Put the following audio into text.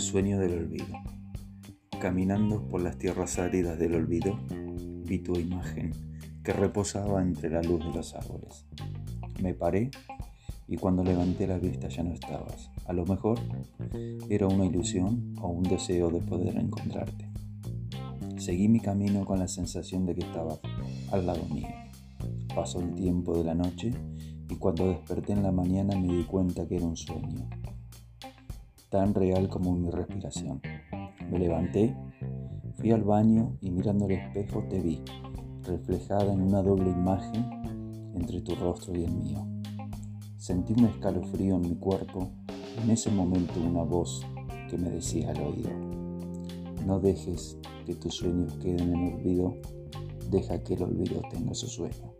sueño del olvido. Caminando por las tierras áridas del olvido, vi tu imagen que reposaba entre la luz de los árboles. Me paré y cuando levanté la vista ya no estabas. A lo mejor era una ilusión o un deseo de poder encontrarte. Seguí mi camino con la sensación de que estabas al lado mío. Pasó el tiempo de la noche y cuando desperté en la mañana me di cuenta que era un sueño tan real como mi respiración. Me levanté, fui al baño y mirando el espejo te vi, reflejada en una doble imagen entre tu rostro y el mío. Sentí un escalofrío en mi cuerpo en ese momento una voz que me decía al oído, no dejes que tus sueños queden en olvido, deja que el olvido tenga su sueño.